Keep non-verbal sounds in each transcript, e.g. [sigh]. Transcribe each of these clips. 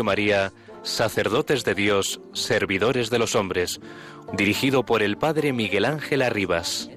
María, Sacerdotes de Dios, Servidores de los Hombres, dirigido por el Padre Miguel Ángel Arribas.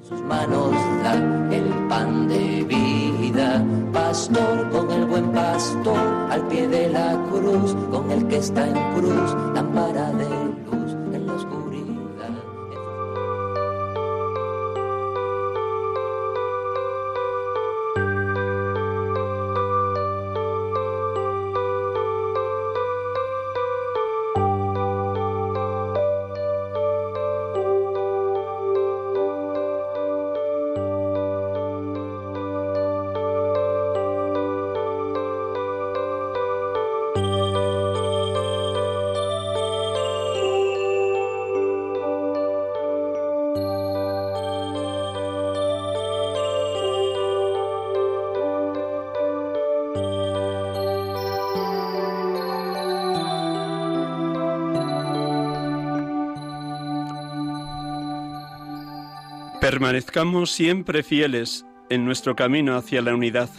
Permanezcamos siempre fieles en nuestro camino hacia la unidad.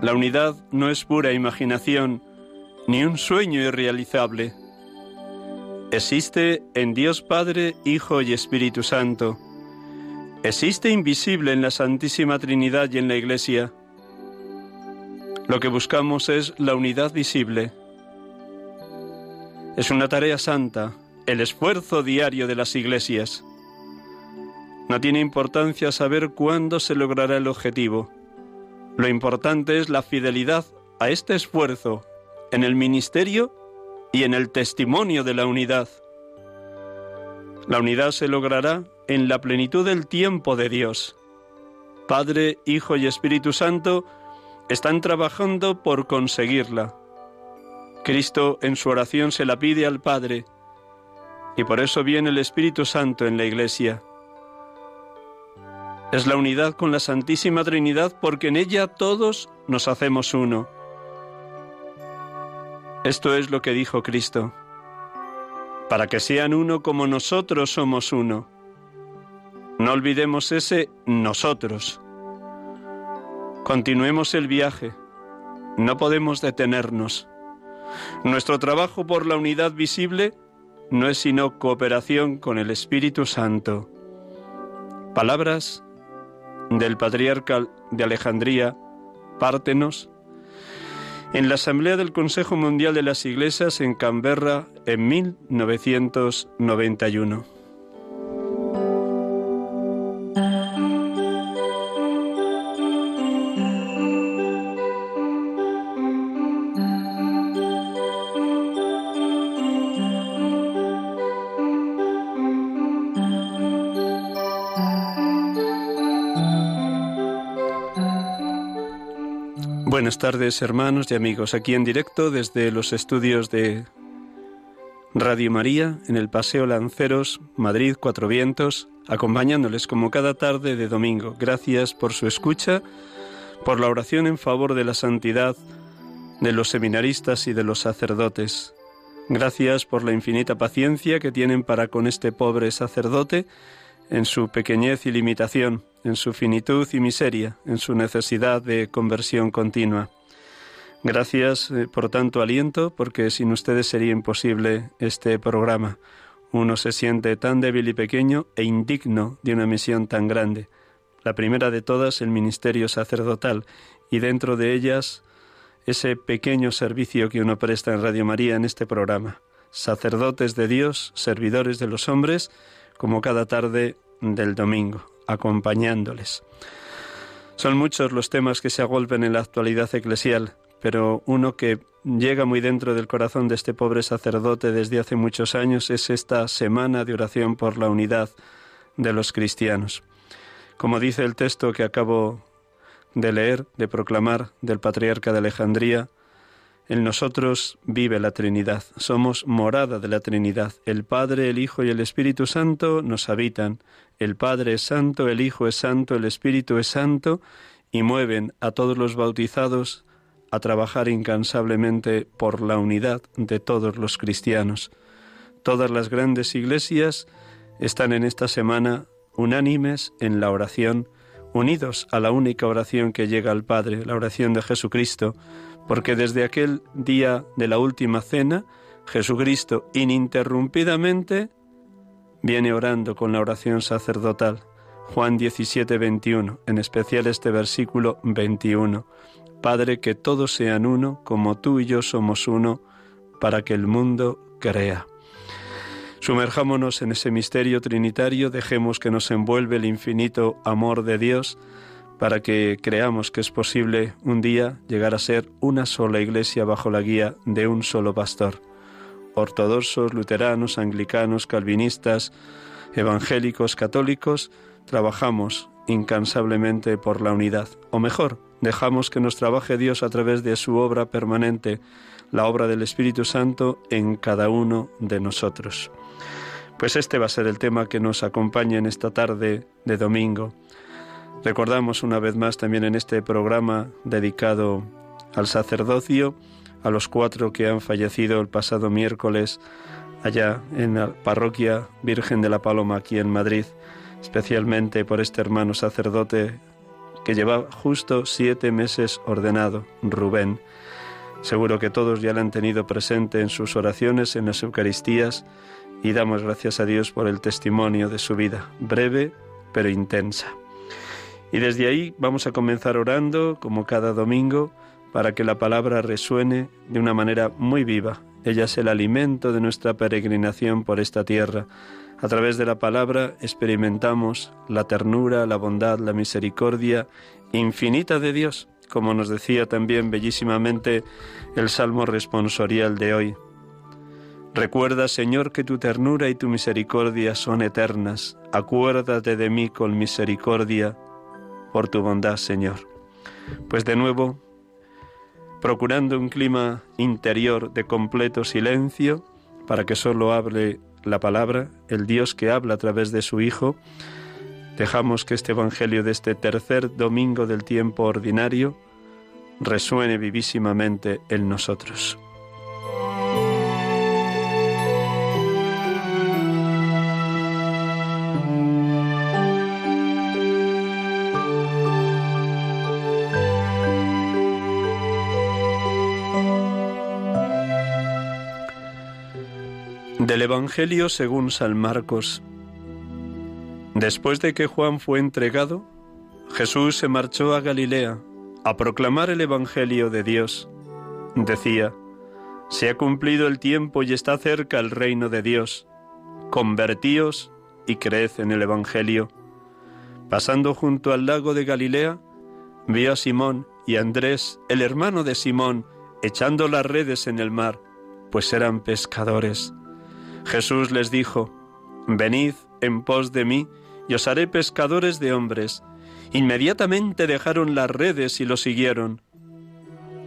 La unidad no es pura imaginación ni un sueño irrealizable. Existe en Dios Padre, Hijo y Espíritu Santo. Existe invisible en la Santísima Trinidad y en la Iglesia. Lo que buscamos es la unidad visible. Es una tarea santa, el esfuerzo diario de las iglesias. No tiene importancia saber cuándo se logrará el objetivo. Lo importante es la fidelidad a este esfuerzo en el ministerio y en el testimonio de la unidad. La unidad se logrará en la plenitud del tiempo de Dios. Padre, Hijo y Espíritu Santo están trabajando por conseguirla. Cristo en su oración se la pide al Padre y por eso viene el Espíritu Santo en la Iglesia. Es la unidad con la Santísima Trinidad porque en ella todos nos hacemos uno. Esto es lo que dijo Cristo, para que sean uno como nosotros somos uno. No olvidemos ese nosotros. Continuemos el viaje. No podemos detenernos. Nuestro trabajo por la unidad visible no es sino cooperación con el Espíritu Santo. Palabras del patriarca de Alejandría, Pártenos, en la Asamblea del Consejo Mundial de las Iglesias en Canberra en 1991. Tardes hermanos y amigos, aquí en directo desde los estudios de Radio María en el Paseo Lanceros, Madrid, Cuatro Vientos, acompañándoles como cada tarde de domingo. Gracias por su escucha, por la oración en favor de la santidad de los seminaristas y de los sacerdotes. Gracias por la infinita paciencia que tienen para con este pobre sacerdote en su pequeñez y limitación, en su finitud y miseria, en su necesidad de conversión continua. Gracias eh, por tanto aliento, porque sin ustedes sería imposible este programa. Uno se siente tan débil y pequeño e indigno de una misión tan grande. La primera de todas, el ministerio sacerdotal, y dentro de ellas ese pequeño servicio que uno presta en Radio María en este programa. Sacerdotes de Dios, servidores de los hombres, como cada tarde del domingo, acompañándoles. Son muchos los temas que se agolpen en la actualidad eclesial, pero uno que llega muy dentro del corazón de este pobre sacerdote desde hace muchos años es esta semana de oración por la unidad de los cristianos. Como dice el texto que acabo de leer, de proclamar del patriarca de Alejandría, en nosotros vive la Trinidad, somos morada de la Trinidad. El Padre, el Hijo y el Espíritu Santo nos habitan. El Padre es santo, el Hijo es santo, el Espíritu es santo, y mueven a todos los bautizados a trabajar incansablemente por la unidad de todos los cristianos. Todas las grandes iglesias están en esta semana unánimes en la oración, unidos a la única oración que llega al Padre, la oración de Jesucristo, porque desde aquel día de la última cena, Jesucristo ininterrumpidamente viene orando con la oración sacerdotal. Juan 17, 21, en especial este versículo 21. Padre, que todos sean uno, como tú y yo somos uno, para que el mundo crea. Sumerjámonos en ese misterio trinitario, dejemos que nos envuelve el infinito amor de Dios, para que creamos que es posible un día llegar a ser una sola iglesia bajo la guía de un solo pastor. Ortodoxos, luteranos, anglicanos, calvinistas, evangélicos, católicos, trabajamos incansablemente por la unidad. O mejor, dejamos que nos trabaje Dios a través de su obra permanente, la obra del Espíritu Santo en cada uno de nosotros. Pues este va a ser el tema que nos acompaña en esta tarde de domingo. Recordamos una vez más también en este programa dedicado al sacerdocio a los cuatro que han fallecido el pasado miércoles allá en la parroquia Virgen de la Paloma aquí en Madrid, especialmente por este hermano sacerdote que lleva justo siete meses ordenado, Rubén. Seguro que todos ya lo han tenido presente en sus oraciones, en las Eucaristías, y damos gracias a Dios por el testimonio de su vida, breve pero intensa. Y desde ahí vamos a comenzar orando, como cada domingo, para que la palabra resuene de una manera muy viva. Ella es el alimento de nuestra peregrinación por esta tierra. A través de la palabra experimentamos la ternura, la bondad, la misericordia infinita de Dios, como nos decía también bellísimamente el Salmo responsorial de hoy. Recuerda, Señor, que tu ternura y tu misericordia son eternas. Acuérdate de mí con misericordia por tu bondad, Señor. Pues de nuevo, procurando un clima interior de completo silencio, para que solo hable la palabra, el Dios que habla a través de su Hijo, dejamos que este Evangelio de este tercer domingo del tiempo ordinario resuene vivísimamente en nosotros. Del Evangelio según San Marcos. Después de que Juan fue entregado, Jesús se marchó a Galilea a proclamar el Evangelio de Dios. Decía, Se ha cumplido el tiempo y está cerca el reino de Dios. Convertíos y creed en el Evangelio. Pasando junto al lago de Galilea, vio a Simón y a Andrés, el hermano de Simón, echando las redes en el mar, pues eran pescadores. Jesús les dijo, Venid en pos de mí, y os haré pescadores de hombres. Inmediatamente dejaron las redes y lo siguieron.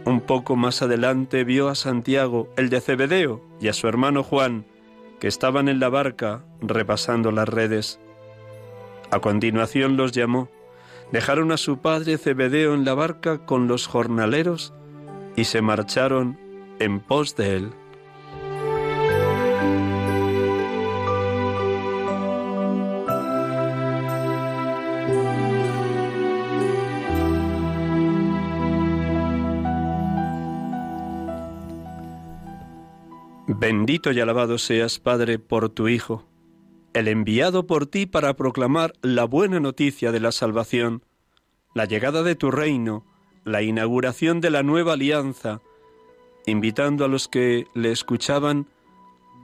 Un poco más adelante vio a Santiago, el de Cebedeo, y a su hermano Juan, que estaban en la barca repasando las redes. A continuación los llamó. Dejaron a su padre Cebedeo en la barca con los jornaleros y se marcharon en pos de él. Bendito y alabado seas, Padre, por tu Hijo, el enviado por ti para proclamar la buena noticia de la salvación, la llegada de tu reino, la inauguración de la nueva alianza, invitando a los que le escuchaban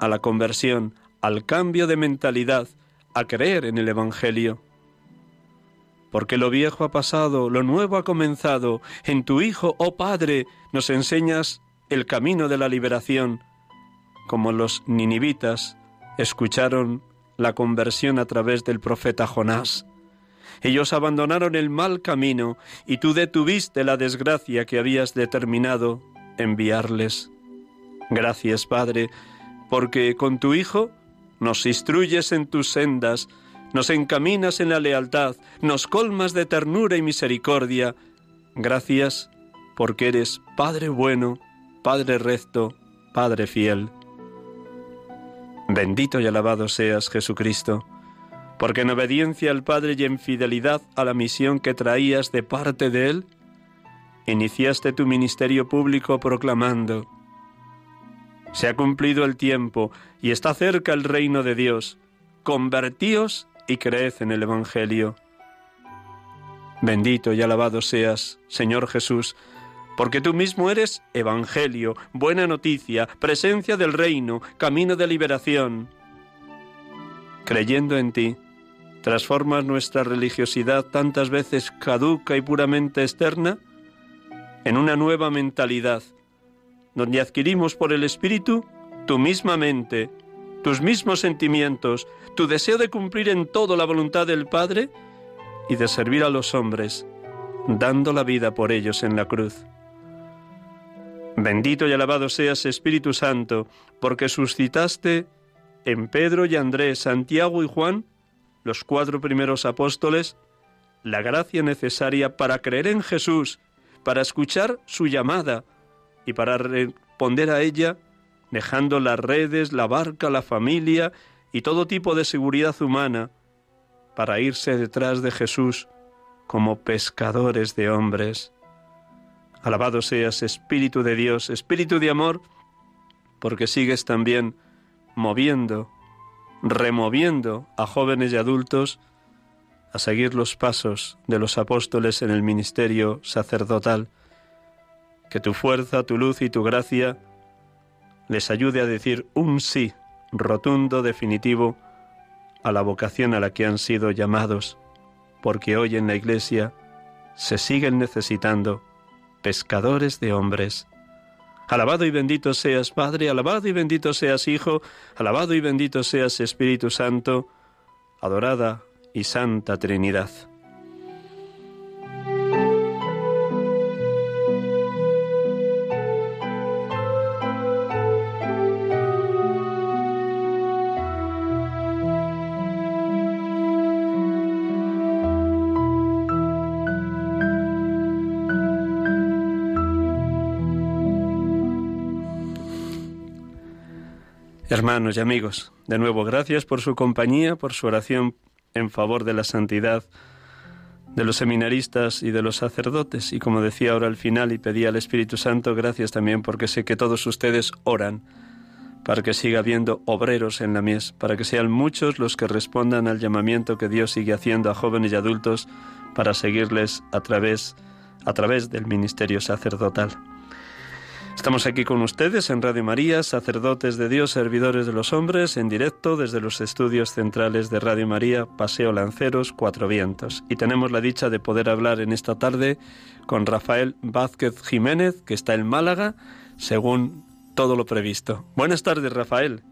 a la conversión, al cambio de mentalidad, a creer en el Evangelio. Porque lo viejo ha pasado, lo nuevo ha comenzado, en tu Hijo, oh Padre, nos enseñas el camino de la liberación, como los ninivitas escucharon la conversión a través del profeta Jonás. Ellos abandonaron el mal camino y tú detuviste la desgracia que habías determinado enviarles. Gracias, Padre, porque con tu Hijo nos instruyes en tus sendas, nos encaminas en la lealtad, nos colmas de ternura y misericordia. Gracias porque eres Padre bueno, Padre recto, Padre fiel. Bendito y alabado seas, Jesucristo, porque en obediencia al Padre y en fidelidad a la misión que traías de parte de Él, iniciaste tu ministerio público proclamando, se ha cumplido el tiempo y está cerca el reino de Dios. Convertíos y creed en el Evangelio. Bendito y alabado seas, Señor Jesús, porque tú mismo eres Evangelio, buena noticia, presencia del reino, camino de liberación. Creyendo en ti, transformas nuestra religiosidad tantas veces caduca y puramente externa en una nueva mentalidad, donde adquirimos por el Espíritu tu misma mente, tus mismos sentimientos, tu deseo de cumplir en todo la voluntad del Padre y de servir a los hombres, dando la vida por ellos en la cruz. Bendito y alabado seas Espíritu Santo, porque suscitaste en Pedro y Andrés, Santiago y Juan, los cuatro primeros apóstoles, la gracia necesaria para creer en Jesús, para escuchar su llamada y para responder a ella, dejando las redes, la barca, la familia y todo tipo de seguridad humana, para irse detrás de Jesús como pescadores de hombres. Alabado seas, Espíritu de Dios, Espíritu de amor, porque sigues también moviendo, removiendo a jóvenes y adultos a seguir los pasos de los apóstoles en el ministerio sacerdotal. Que tu fuerza, tu luz y tu gracia les ayude a decir un sí rotundo, definitivo, a la vocación a la que han sido llamados, porque hoy en la Iglesia se siguen necesitando pescadores de hombres. Alabado y bendito seas Padre, alabado y bendito seas Hijo, alabado y bendito seas Espíritu Santo, adorada y santa Trinidad. Hermanos y amigos, de nuevo gracias por su compañía, por su oración en favor de la santidad de los seminaristas y de los sacerdotes. Y como decía ahora al final y pedía al Espíritu Santo, gracias también porque sé que todos ustedes oran para que siga habiendo obreros en la mies, para que sean muchos los que respondan al llamamiento que Dios sigue haciendo a jóvenes y adultos para seguirles a través, a través del ministerio sacerdotal. Estamos aquí con ustedes en Radio María, sacerdotes de Dios, servidores de los hombres, en directo desde los estudios centrales de Radio María, Paseo Lanceros, Cuatro Vientos. Y tenemos la dicha de poder hablar en esta tarde con Rafael Vázquez Jiménez, que está en Málaga, según todo lo previsto. Buenas tardes, Rafael.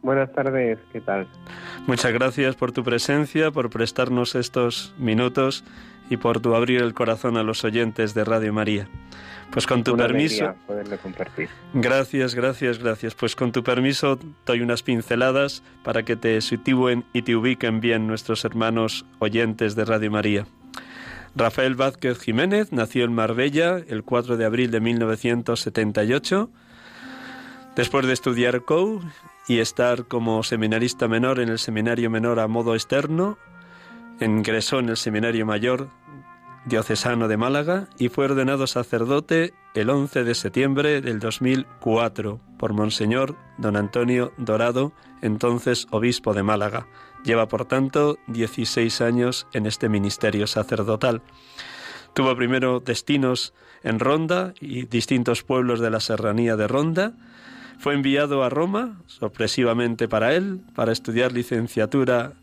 Buenas tardes, ¿qué tal? Muchas gracias por tu presencia, por prestarnos estos minutos y por tu abrir el corazón a los oyentes de Radio María. Pues con tu permiso. compartir. Gracias, gracias, gracias. Pues con tu permiso doy unas pinceladas para que te sitúen y te ubiquen bien nuestros hermanos oyentes de Radio María. Rafael Vázquez Jiménez nació en Marbella el 4 de abril de 1978. Después de estudiar COU y estar como seminarista menor en el seminario menor a modo externo, ingresó en el seminario mayor diocesano de Málaga y fue ordenado sacerdote el 11 de septiembre del 2004 por Monseñor Don Antonio Dorado, entonces obispo de Málaga. Lleva, por tanto, 16 años en este ministerio sacerdotal. Tuvo primero destinos en Ronda y distintos pueblos de la serranía de Ronda. Fue enviado a Roma, sorpresivamente para él, para estudiar licenciatura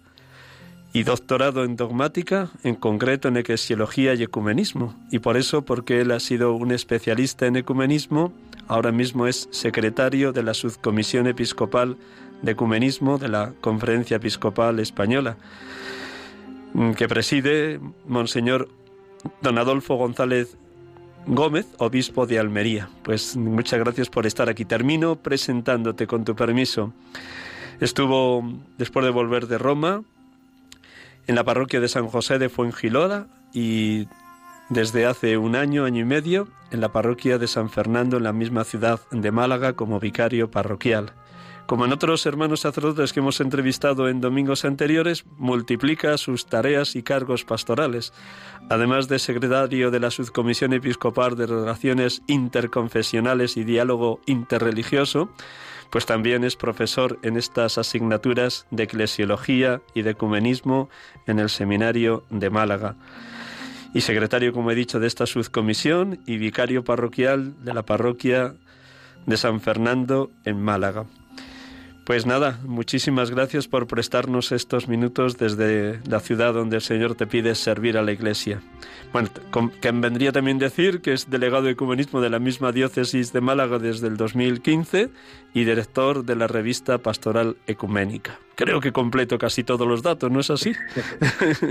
y doctorado en dogmática, en concreto en eclesiología y ecumenismo. Y por eso, porque él ha sido un especialista en ecumenismo, ahora mismo es secretario de la Subcomisión Episcopal de Ecumenismo de la Conferencia Episcopal Española. mm, que preside Monseñor Don Adolfo González Gómez, obispo de Almería. Pues muchas gracias por estar aquí. Termino presentándote con tu permiso. Estuvo, después de volver de Roma, en la parroquia de San José de Fuengiloda y desde hace un año, año y medio, en la parroquia de San Fernando, en la misma ciudad de Málaga, como vicario parroquial. Como en otros hermanos sacerdotes que hemos entrevistado en domingos anteriores, multiplica sus tareas y cargos pastorales. Además de secretario de la Subcomisión Episcopal de Relaciones Interconfesionales y Diálogo Interreligioso, pues también es profesor en estas asignaturas de eclesiología y de ecumenismo en el Seminario de Málaga. Y secretario, como he dicho, de esta subcomisión y vicario parroquial de la parroquia de San Fernando en Málaga. Pues nada, muchísimas gracias por prestarnos estos minutos desde la ciudad donde el Señor te pide servir a la Iglesia. Bueno, que vendría también decir que es delegado de ecumenismo de la misma diócesis de Málaga desde el 2015 y director de la revista Pastoral Ecuménica. Creo que completo casi todos los datos, ¿no es así? [laughs]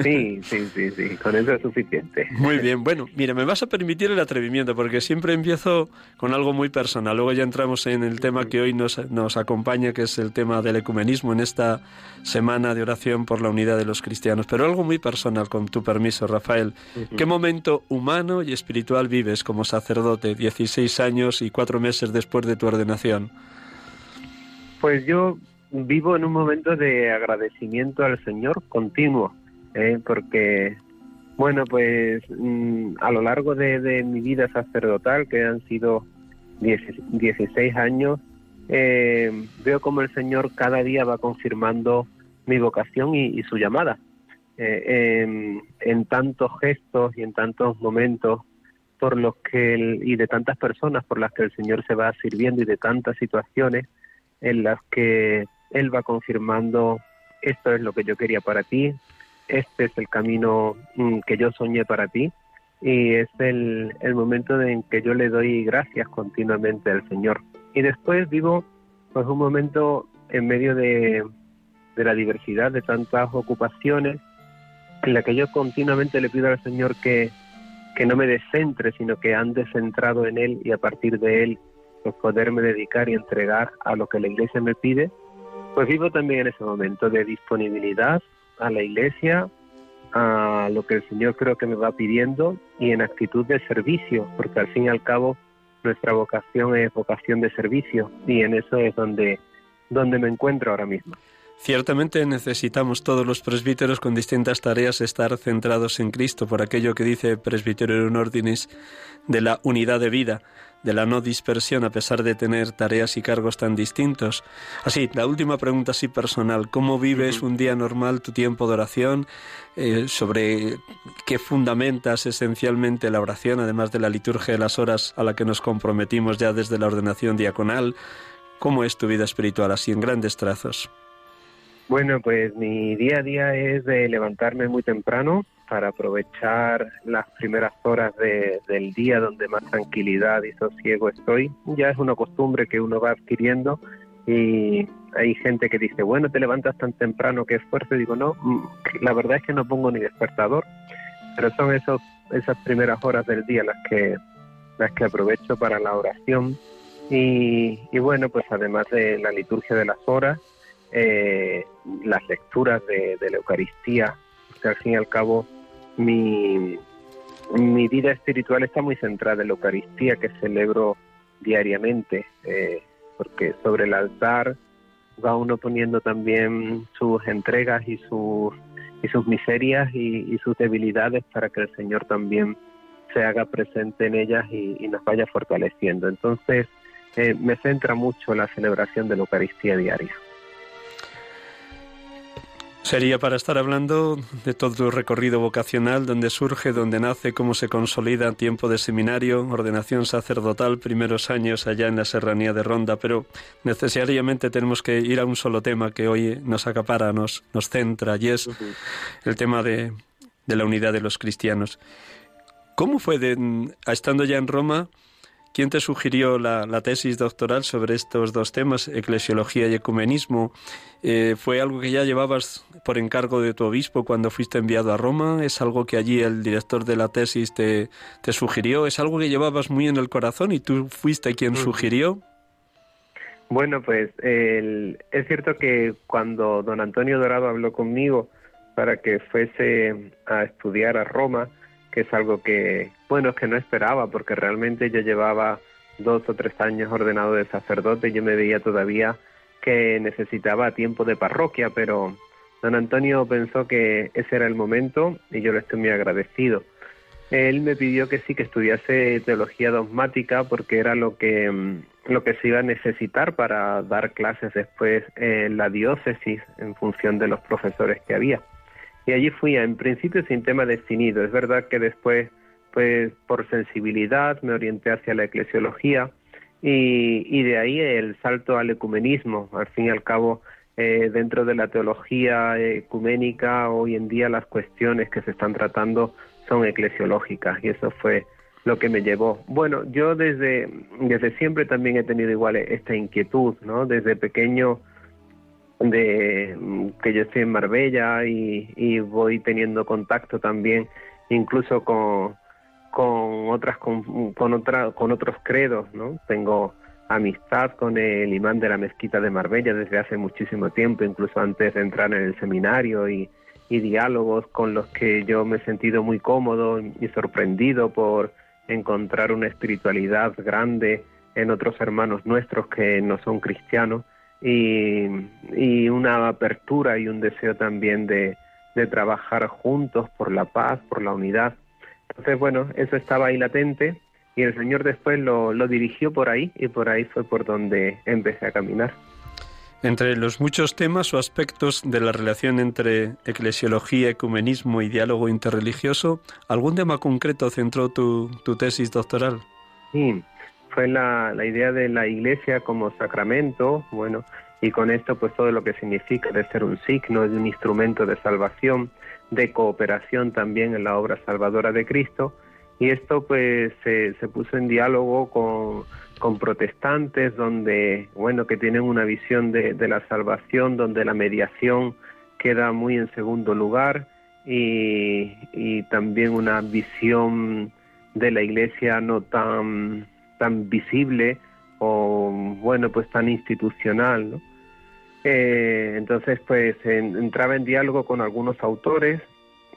Sí, sí, sí, sí, con eso es suficiente. Muy bien, bueno, mira, me vas a permitir el atrevimiento porque siempre empiezo con algo muy personal, luego ya entramos en el tema que hoy nos, nos acompaña, que es el tema del ecumenismo en esta semana de oración por la unidad de los cristianos, pero algo muy personal, con tu permiso, Rafael. ¿Qué momento humano y espiritual vives como sacerdote, 16 años y cuatro meses después de tu ordenación? Pues yo vivo en un momento de agradecimiento al Señor continuo, ¿eh? porque, bueno, pues mm, a lo largo de, mi vida sacerdotal, que han sido 16 años, eh, veo como el Señor cada día va confirmando mi vocación y, su llamada. Eh, en, tantos gestos y en tantos momentos por los que y de tantas personas por las que el Señor se va sirviendo y de tantas situaciones en las que él va confirmando, esto es lo que yo quería para ti, este es el camino mm, que yo soñé para ti y es el, el momento en que yo le doy gracias continuamente al Señor. Y después vivo pues un momento en medio de, de la diversidad de tantas ocupaciones en la que yo continuamente le pido al Señor que, que no me descentre, sino que ande centrado en Él y a partir de Él pues poderme dedicar y entregar a lo que la Iglesia me pide pues vivo también en ese momento de disponibilidad a la iglesia, a lo que el Señor creo que me va pidiendo y en actitud de servicio, porque al fin y al cabo nuestra vocación es vocación de servicio y en eso es donde, donde me encuentro ahora mismo. Ciertamente necesitamos todos los presbíteros con distintas tareas estar centrados en Cristo, por aquello que dice Presbiterio un Ordinis de la unidad de vida de la no dispersión a pesar de tener tareas y cargos tan distintos. Así, la última pregunta así personal, ¿cómo vives un día normal tu tiempo de oración? Eh, sobre qué fundamentas esencialmente la oración, además de la liturgia de las horas a la que nos comprometimos ya desde la ordenación diaconal. ¿Cómo es tu vida espiritual así en grandes trazos? Bueno, pues mi día a día es de levantarme muy temprano, para aprovechar las primeras horas del día donde más tranquilidad y sosiego estoy. Ya es una costumbre que uno va adquiriendo y hay gente que dice, bueno, te levantas tan temprano, qué esfuerzo. Y digo, no, mm, la verdad es que no pongo ni despertador, pero son esos, esas primeras horas del día las que, las que aprovecho para la oración. Y, bueno, pues además de la liturgia de las horas, eh, las lecturas de, de la Eucaristía, que al fin y al cabo mi, mi vida espiritual está muy centrada en la Eucaristía que celebro diariamente, eh, porque sobre el altar va uno poniendo también sus entregas y sus, y sus miserias y, sus debilidades para que el Señor también se haga presente en ellas y, nos vaya fortaleciendo. Entonces, eh, me centra mucho la celebración de la Eucaristía diaria. Sería para estar hablando de todo tu recorrido vocacional, donde surge, donde nace, cómo se consolida, tiempo de seminario, ordenación sacerdotal, primeros años allá en la serranía de Ronda, pero necesariamente tenemos que ir a un solo tema que hoy nos acapara, nos, nos centra, y es el tema de, de la unidad de los cristianos. ¿Cómo fue, de, estando ya en Roma, ¿Quién te sugirió la, tesis doctoral sobre estos dos temas, eclesiología y ecumenismo? Eh, ¿Fue algo que ya llevabas por encargo de tu obispo cuando fuiste enviado a Roma? ¿Es algo que allí el director de la tesis te, te sugirió? ¿Es algo que llevabas muy en el corazón y tú fuiste quien sugirió? Bueno, pues es cierto que cuando don Antonio Dorado habló conmigo para que fuese a estudiar a Roma, que es algo que, bueno, es que no esperaba, porque realmente yo llevaba dos o tres años ordenado de sacerdote y yo me veía todavía que necesitaba tiempo de parroquia, pero don Antonio pensó que ese era el momento y yo le estoy muy agradecido. Él me pidió que sí, que estudiase teología dogmática porque era lo que, mm, lo que se iba a necesitar para dar clases después en la diócesis en función de los profesores que había. Y allí fui en principio sin tema definido. Es verdad que después, pues por sensibilidad, me orienté hacia la eclesiología y, y de ahí el salto al ecumenismo. Al fin y al cabo, eh, dentro de la teología ecuménica, hoy en día las cuestiones que se están tratando son eclesiológicas y eso fue lo que me llevó. Bueno, yo desde, desde siempre también he tenido igual esta inquietud, ¿no? Desde pequeño de que yo estoy en Marbella y, voy teniendo contacto también incluso con, con otras con, con otra, con otros credos no tengo amistad con el imán de la mezquita de Marbella desde hace muchísimo tiempo incluso antes de entrar en el seminario y, y diálogos con los que yo me he sentido muy cómodo y sorprendido por encontrar una espiritualidad grande en otros hermanos nuestros que no son cristianos y, una apertura y un deseo también de, trabajar juntos por la paz, por la unidad. Entonces, bueno, eso estaba ahí latente y el Señor después lo, lo dirigió por ahí y por ahí fue por donde empecé a caminar. Entre los muchos temas o aspectos de la relación entre eclesiología, ecumenismo y diálogo interreligioso, ¿algún tema concreto centró tu, tu tesis doctoral? Sí, fue la, la idea de la iglesia como sacramento, bueno, y con esto pues todo lo que significa de ser un signo, de un instrumento de salvación, de cooperación también en la obra salvadora de Cristo, y esto pues se, se puso en diálogo con, con, protestantes donde, bueno, que tienen una visión de, de la salvación, donde la mediación queda muy en segundo lugar, y, y también una visión de la iglesia no tan tan visible o bueno pues tan institucional. Eh, entonces pues entraba en diálogo con algunos autores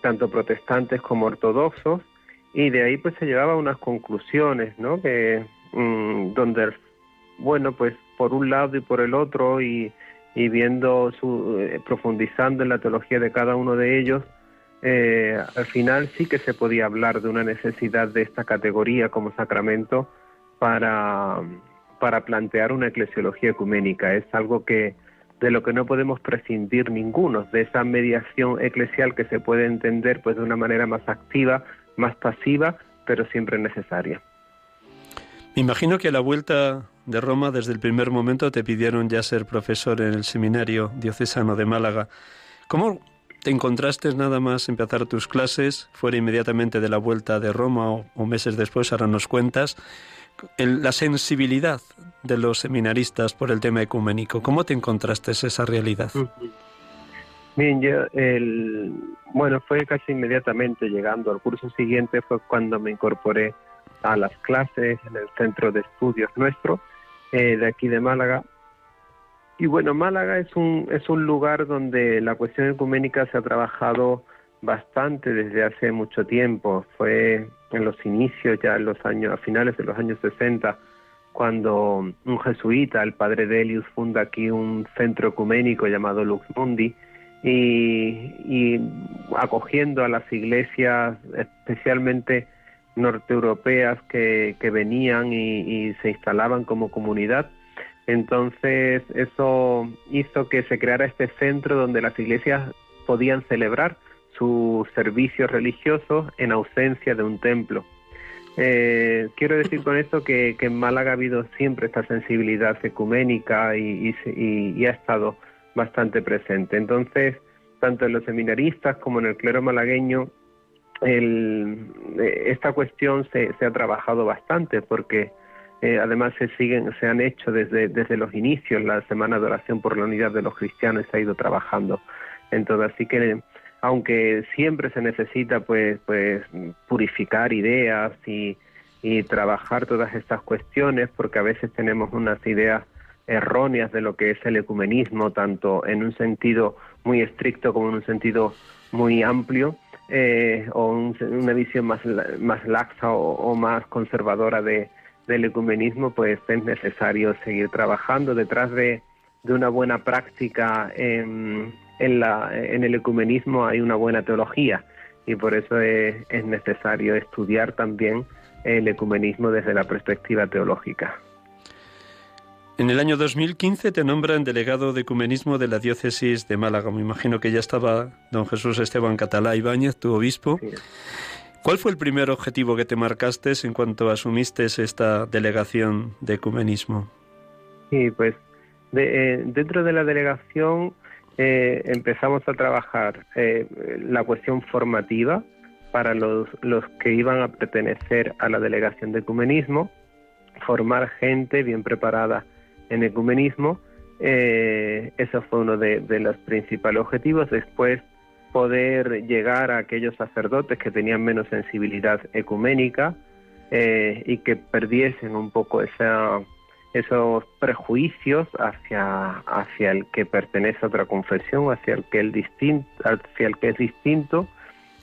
tanto protestantes como ortodoxos y de ahí pues se llevaba unas conclusiones no que mm, donde bueno pues por un lado y por el otro y, y viendo eh, profundizando en la teología de cada uno de ellos eh, al final sí que se podía hablar de una necesidad de esta categoría como sacramento para, para plantear una eclesiología ecuménica. Es algo que de lo que no podemos prescindir ninguno, de esa mediación eclesial que se puede entender pues de una manera más activa, más pasiva, pero siempre necesaria. Me imagino que a la vuelta de Roma, desde el primer momento, te pidieron ya ser profesor en el seminario diocesano de Málaga. ¿Cómo te encontraste nada más empezar tus clases, fuera inmediatamente de la vuelta de Roma o, o meses después, ahora nos cuentas? La sensibilidad de los seminaristas por el tema ecuménico. ¿Cómo te encontraste esa realidad? Bien, yo, el, bueno, fue casi inmediatamente llegando al curso siguiente, fue cuando me incorporé a las clases en el centro de estudios nuestro, eh, de aquí de Málaga. Y bueno, Málaga es un, es un lugar donde la cuestión ecuménica se ha trabajado bastante desde hace mucho tiempo. Fue en los inicios, ya en los años, a finales de los años 60, cuando un jesuita, el padre Delius, funda aquí un centro ecuménico llamado Lux Mundi y, acogiendo a las iglesias, especialmente norteeuropeas que, que venían y, se instalaban como comunidad. Entonces eso hizo que se creara este centro donde las iglesias podían celebrar sus servicios religiosos en ausencia de un templo. Eh, quiero decir con esto que, en Málaga ha habido siempre esta sensibilidad ecuménica y, ha estado bastante presente. Entonces, tanto en los seminaristas como en el clero malagueño, eh, esta cuestión se, ha trabajado bastante porque eh, además se siguen, se han hecho desde, desde los inicios, la Semana de Oración por la Unidad de los Cristianos se ha ido trabajando en así que aunque siempre se necesita pues, pues purificar ideas y, y trabajar todas estas cuestiones, porque a veces tenemos unas ideas erróneas de lo que es el ecumenismo, tanto en un sentido muy estricto como en un sentido muy amplio, eh, o una visión más, más laxa o más conservadora de, del ecumenismo, pues es necesario seguir trabajando detrás de, una buena práctica en, en, la, en el ecumenismo hay una buena teología y por eso es, es necesario estudiar también el ecumenismo desde la perspectiva teológica. En el año 2015 te nombran delegado de ecumenismo de la diócesis de Málaga. Me imagino que ya estaba don Jesús Esteban Catalá Ibáñez, tu obispo. ¿Cuál fue el primer objetivo que te marcaste en cuanto asumiste esta delegación de ecumenismo? Sí, pues eh, dentro de la delegación eh, empezamos a trabajar eh, la cuestión formativa para los, los que iban a pertenecer a la delegación de ecumenismo, formar gente bien preparada en ecumenismo. eso fue uno de, de los principales objetivos. Después poder llegar a aquellos sacerdotes que tenían menos sensibilidad ecuménica eh, y que perdiesen un poco esa, esos prejuicios hacia, hacia el que pertenece a otra confesión, hacia el que, el que es distinto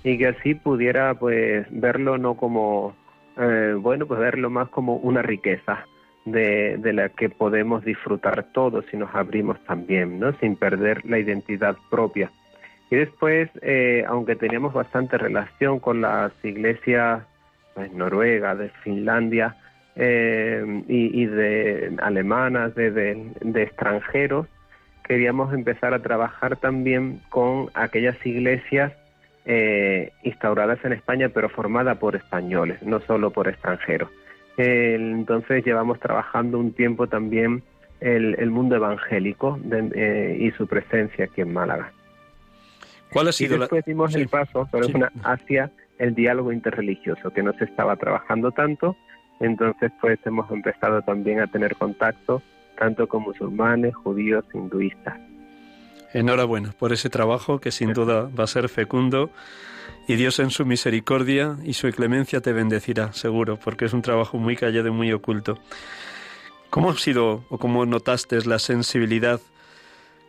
y que así pudiera pues verlo no como, eh, bueno, pues verlo más como una riqueza de, de, la que podemos disfrutar todos si nos abrimos también, ¿no? Sin perder la identidad propia. Y después, eh, aunque teníamos bastante relación con las iglesias pues, noruegas, de Finlandia eh, y, de alemanas, de, extranjeros, queríamos empezar a trabajar también con aquellas iglesias eh, instauradas en España, pero formadas por españoles, no solo por extranjeros. entonces llevamos trabajando un tiempo también el, mundo evangélico y su presencia aquí en Málaga. ¿Cuál ha sido y después dimos el paso hacia el diálogo interreligioso, que no se estaba trabajando tanto, entonces pues hemos empezado también a tener contacto tanto con musulmanes, judíos, hinduistas. Enhorabuena por ese trabajo que sin duda va a ser fecundo y Dios en su misericordia y su clemencia te bendecirá, seguro, porque es un trabajo muy callado y muy oculto. ¿Cómo ha sido o cómo notaste la sensibilidad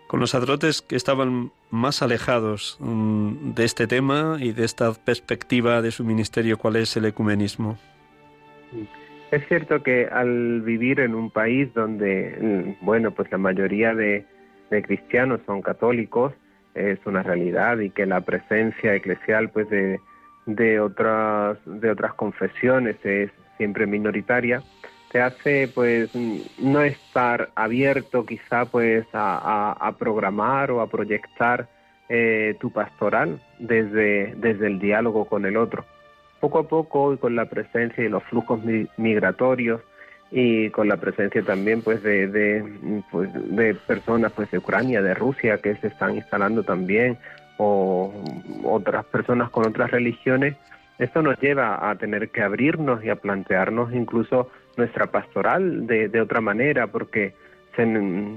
con los sacerdotes que estaban más alejados mm, de este tema y de esta perspectiva de su ministerio, cuál es el ecumenismo. Es cierto que al vivir en un país donde, mm, bueno, pues la mayoría de, cristianos son católicos, es una realidad y que la presencia eclesial pues de, de otras de otras confesiones es siempre minoritaria te hace pues no estar abierto quizá pues a, programar o a proyectar eh, tu pastoral desde el diálogo con el otro. Poco a poco y con la presencia y los flujos migratorios y con la presencia también pues de, de, pues, de personas pues de Ucrania, de Rusia que se están instalando también o otras personas con otras religiones, esto nos lleva a tener que abrirnos y a plantearnos incluso nuestra pastoral de, de otra manera, porque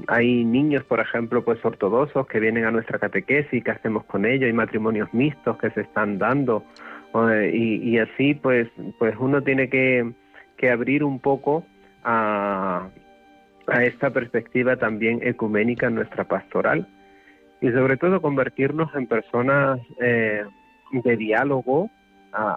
hay niños, por ejemplo, pues ortodoxos que vienen a nuestra catequesis, que hacemos con ellos, hay matrimonios mixtos que se están dando, y, y, así pues, pues uno tiene que, que abrir un poco a, a esta perspectiva también ecuménica en nuestra pastoral y sobre todo convertirnos en personas eh, de diálogo,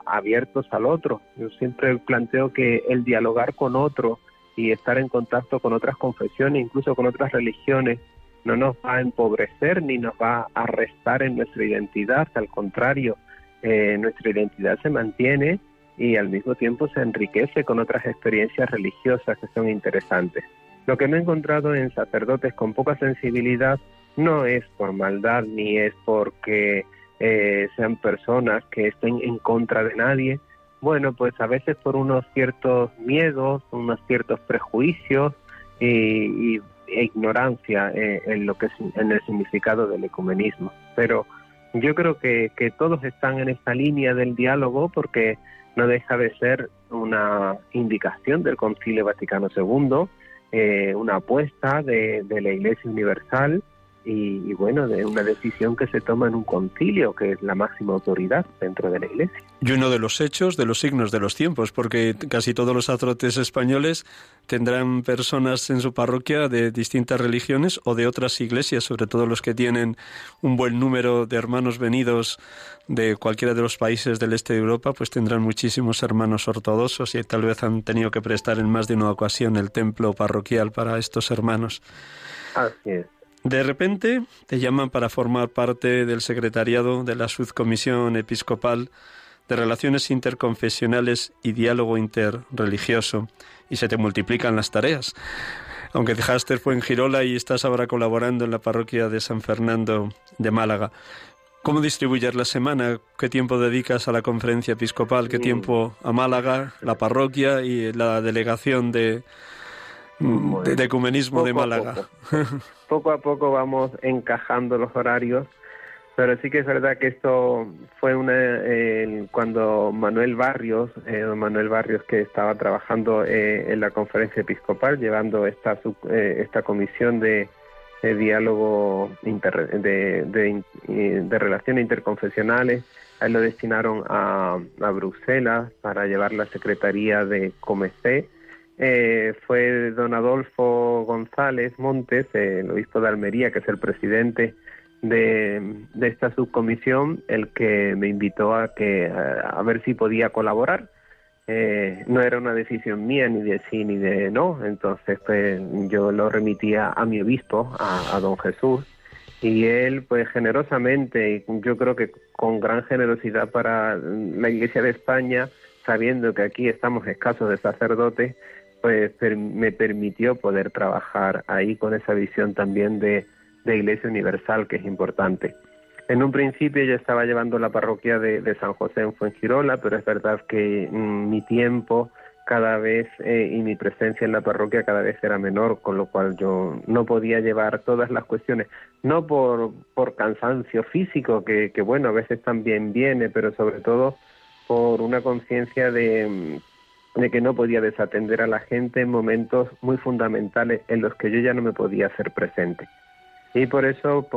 abiertos al otro. Yo siempre planteo que el dialogar con otro y estar en contacto con otras confesiones, incluso con otras religiones, no nos va a empobrecer ni nos va a restar en nuestra identidad, al contrario, eh, nuestra identidad se mantiene y al mismo tiempo se enriquece con otras experiencias religiosas que son interesantes. Lo que me he encontrado en sacerdotes con poca sensibilidad no es por maldad ni es porque eh, sean personas que estén en contra de nadie, bueno, pues a veces por unos ciertos miedos, unos ciertos prejuicios y, e ignorancia eh, en lo que es, en el significado del ecumenismo. Pero yo creo que, que todos están en esta línea del diálogo porque no deja de ser una indicación del Concilio Vaticano II, eh, una apuesta de, de la Iglesia Universal y, bueno, de una decisión que se toma en un concilio, que es la máxima autoridad dentro de la Iglesia. Y uno de los hechos, de los signos de los tiempos, porque casi todos los sacerdotes españoles tendrán personas en su parroquia de distintas religiones o de otras iglesias, sobre todo los que tienen un buen número de hermanos venidos de cualquiera de los países del este de Europa, pues tendrán muchísimos hermanos ortodoxos y tal vez han tenido que prestar en más de una ocasión el templo parroquial para estos hermanos. Así es. De repente te llaman para formar parte del secretariado de la Subcomisión Episcopal de Relaciones Interconfesionales y Diálogo Interreligioso y se te multiplican las tareas. Aunque dejaste fue en Girola y estás ahora colaborando en la parroquia de San Fernando de Málaga. ¿Cómo distribuyes la semana? ¿Qué tiempo dedicas a la conferencia episcopal? ¿Qué mm. tiempo a Málaga, la parroquia y la delegación de, de, ecumenismo de Málaga? poco a poco vamos encajando los horarios, pero sí que es verdad que esto fue una cuando Manuel Barrios, eh, Manuel Barrios que estaba trabajando eh, en la conferencia episcopal, llevando esta eh, esta comisión de, diálogo de, de, relaciones interconfesionales, a él lo destinaron a, a Bruselas para llevar la secretaría de Comecé eh, fue don Adolfo González Montes, el obispo de Almería, que es el presidente de, esta subcomisión, el que me invitó a que a, ver si podía colaborar. Eh, no era una decisión mía ni de sí ni de no, entonces pues yo lo remitía a mi obispo, a, a don Jesús, y él pues generosamente, yo creo que con gran generosidad para la Iglesia de España, sabiendo que aquí estamos escasos de sacerdotes, pues me permitió poder trabajar ahí con esa visión también de, Iglesia Universal que es importante. En un principio yo estaba llevando la parroquia de, San José en Fuengirola, pero es verdad que mm, mi tiempo cada vez eh, y mi presencia en la parroquia cada vez era menor, con lo cual yo no podía llevar todas las cuestiones, no por, por cansancio físico, que, que bueno, a veces también viene, pero sobre todo por una conciencia de mm, de que no podía desatender a la gente en momentos muy fundamentales en los que yo ya no me podía hacer presente. Y por eso,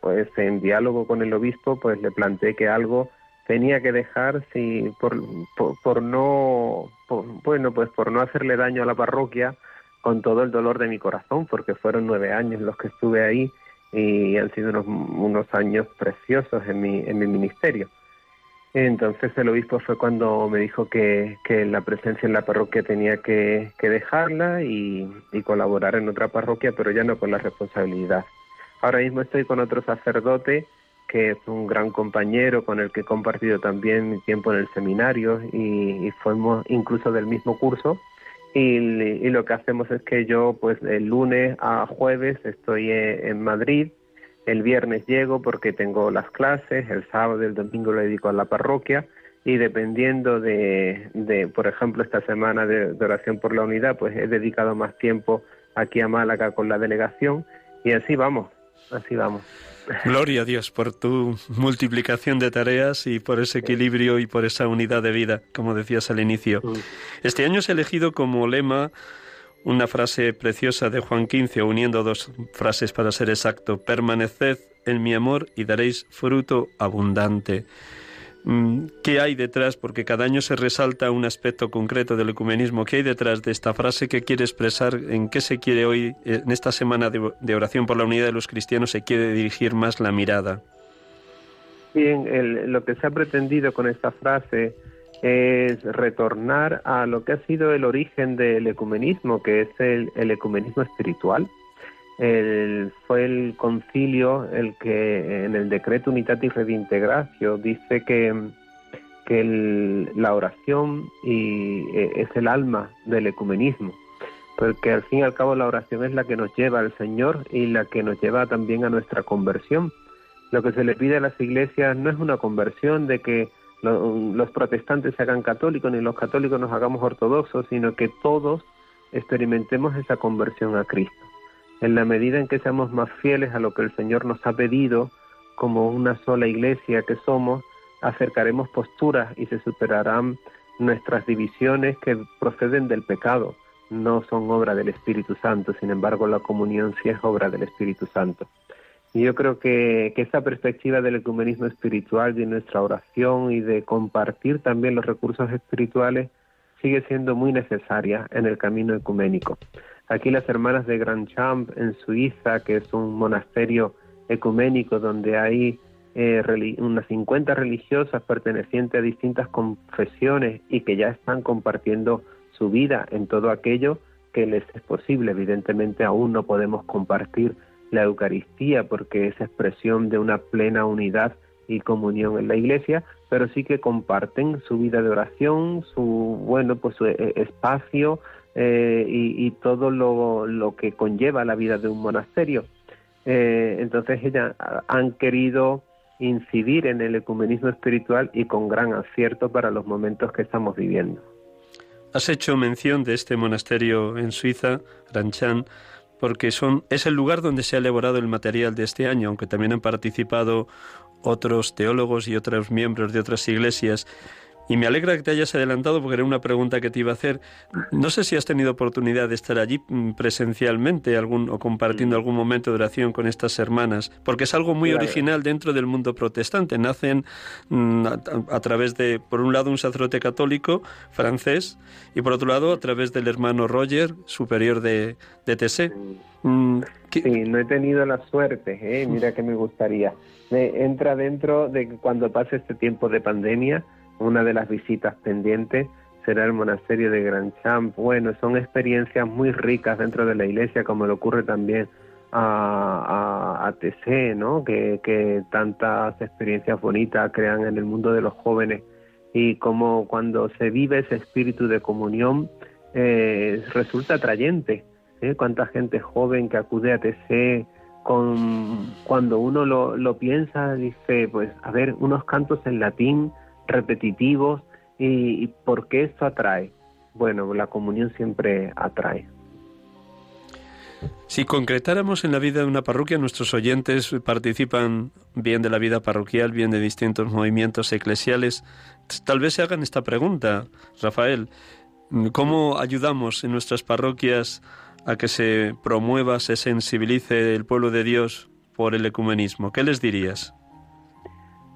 pues en diálogo con el obispo, pues le planteé que algo tenía que dejar si por, por, no bueno pues por no hacerle daño a la parroquia con todo el dolor de mi corazón porque fueron nueve años los que estuve ahí y han sido unos, unos años preciosos en mi en mi ministerio entonces el obispo fue cuando me dijo que, la presencia en la parroquia tenía que, dejarla y, colaborar en otra parroquia, pero ya no con la responsabilidad. Ahora mismo estoy con otro sacerdote que es un gran compañero con el que he compartido también mi tiempo en el seminario y, fuimos incluso del mismo curso. Y, y, lo que hacemos es que yo pues el lunes a jueves estoy en Madrid el viernes llego porque tengo las clases, el sábado y el domingo lo dedico a la parroquia y dependiendo de, de por ejemplo, esta semana de, oración por la unidad, pues he dedicado más tiempo aquí a Málaga con la delegación y así vamos, así vamos. Gloria a Dios por tu multiplicación de tareas y por ese equilibrio y por esa unidad de vida, como decías al inicio. Mm. Este año se ha elegido como lema una frase preciosa de Juan XV, uniendo dos frases para ser exacto, permaneced en mi amor y daréis fruto abundante. Mm, ¿Qué hay detrás? Porque cada año se resalta un aspecto concreto del ecumenismo. ¿Qué hay detrás de esta frase que quiere expresar? ¿En qué se quiere hoy, en esta semana de, oración por la unidad de los cristianos, se quiere dirigir más la mirada? Bien, lo que se ha pretendido con esta frase es retornar a lo que ha sido el origen del ecumenismo, que es el, ecumenismo espiritual. fue el concilio el que en el decreto Unitatis Redintegratio dice que, que la oración y, e, es el alma del ecumenismo, porque al fin y al cabo la oración es la que nos lleva al Señor y la que nos lleva también a nuestra conversión. Lo que se le pide a las iglesias no es una conversión de que los protestantes se hagan católicos ni los católicos nos hagamos ortodoxos, sino que todos experimentemos esa conversión a Cristo. En la medida en que seamos más fieles a lo que el Señor nos ha pedido, como una sola iglesia que somos, acercaremos posturas y se superarán nuestras divisiones que proceden del pecado, no son obra del Espíritu Santo, sin embargo la comunión sí es obra del Espíritu Santo. Y yo creo que, que esta perspectiva del ecumenismo espiritual de nuestra oración y de compartir también los recursos espirituales sigue siendo muy necesaria en el camino ecuménico. Aquí las hermanas de Grand Champ en Suiza, que es un monasterio ecuménico donde hay eh, unas 50 religiosas pertenecientes a distintas confesiones y que ya están compartiendo su vida en todo aquello que les es posible. Evidentemente aún no podemos compartir la Eucaristía porque es expresión de una plena unidad y comunión en la iglesia, pero sí que comparten su vida de oración, su bueno pues su eh, espacio eh, y, todo lo, lo, que conlleva la vida de un monasterio. Eh, entonces ellas han querido incidir en el ecumenismo espiritual y con gran acierto para los momentos que estamos viviendo. Has hecho mención de este monasterio en Suiza, Ranchan, porque son, es el lugar donde se ha elaborado el material de este año, aunque también han participado otros teólogos y otros miembros de otras iglesias. Y me alegra que te hayas adelantado porque era una pregunta que te iba a hacer. No sé si has tenido oportunidad de estar allí mm, presencialmente algún, o compartiendo algún momento de oración con estas hermanas, porque es algo muy original dentro del mundo protestante. Nacen mm, a, través de, por un lado, un sacerdote católico francés y por otro lado, a través del hermano Roger, superior de, de TC. Mm, sí, no he tenido la suerte, ¿eh? mira que me gustaría. Me entra dentro de cuando pase este tiempo de pandemia, una de las visitas pendientes será el monasterio de Grand Champ. Bueno, son experiencias muy ricas dentro de la iglesia, como le ocurre también a, a, TC, ¿no? Que, que, tantas experiencias bonitas crean en el mundo de los jóvenes y como cuando se vive ese espíritu de comunión eh, resulta atrayente. ¿eh? Cuánta gente joven que acude a TC con cuando uno lo, lo piensa dice pues a ver unos cantos en latín repetitivos y, por qué esto atrae. Bueno, la comunión siempre atrae. Si concretáramos en la vida de una parroquia, nuestros oyentes participan bien de la vida parroquial, bien de distintos movimientos eclesiales. Tal vez se hagan esta pregunta, Rafael. ¿Cómo ayudamos en nuestras parroquias a que se promueva, se sensibilice el pueblo de Dios por el ecumenismo? ¿Qué les dirías?